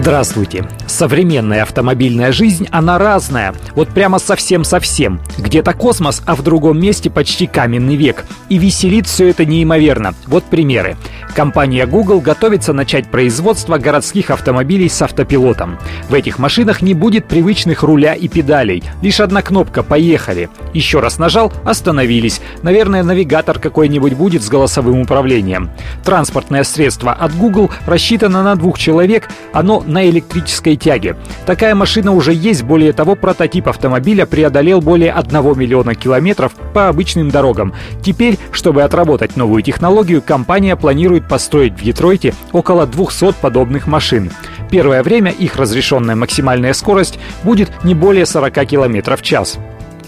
Здравствуйте. Современная автомобильная жизнь, она разная. Вот прямо совсем-совсем. Где-то космос, а в другом месте почти каменный век. И веселит все это неимоверно. Вот примеры. Компания Google готовится начать производство городских автомобилей с автопилотом. В этих машинах не будет привычных руля и педалей. Лишь одна кнопка «Поехали». Еще раз нажал – остановились. Наверное, навигатор какой-нибудь будет с голосовым управлением. Транспортное средство от Google рассчитано на двух человек. Оно на электрической тяге. Такая машина уже есть. Более того, прототип автомобиля преодолел более 1 миллиона километров по обычным дорогам. Теперь, чтобы отработать новую технологию, компания планирует построить в Детройте около 200 подобных машин. Первое время их разрешенная максимальная скорость будет не более 40 км в час.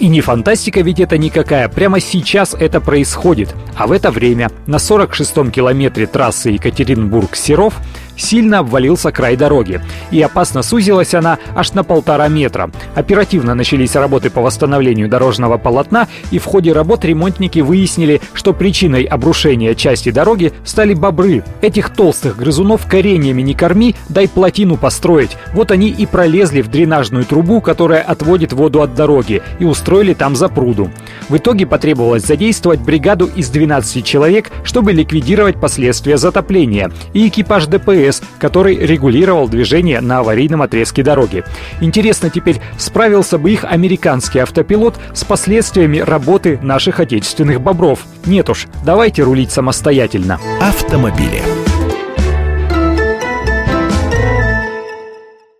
И не фантастика ведь это никакая, прямо сейчас это происходит. А в это время на 46-м километре трассы Екатеринбург-Серов сильно обвалился край дороги, и опасно сузилась она аж на полтора метра. Оперативно начались работы по восстановлению дорожного полотна, и в ходе работ ремонтники выяснили, что причиной обрушения части дороги стали бобры. Этих толстых грызунов кореньями не корми, дай плотину построить. Вот они и пролезли в дренажную трубу, которая отводит воду от дороги, и устроили там запруду. В итоге потребовалось задействовать бригаду из 12 человек, чтобы ликвидировать последствия затопления, и экипаж ДПС который регулировал движение на аварийном отрезке дороги. Интересно теперь, справился бы их американский автопилот с последствиями работы наших отечественных бобров? Нет уж, давайте рулить самостоятельно. Автомобили.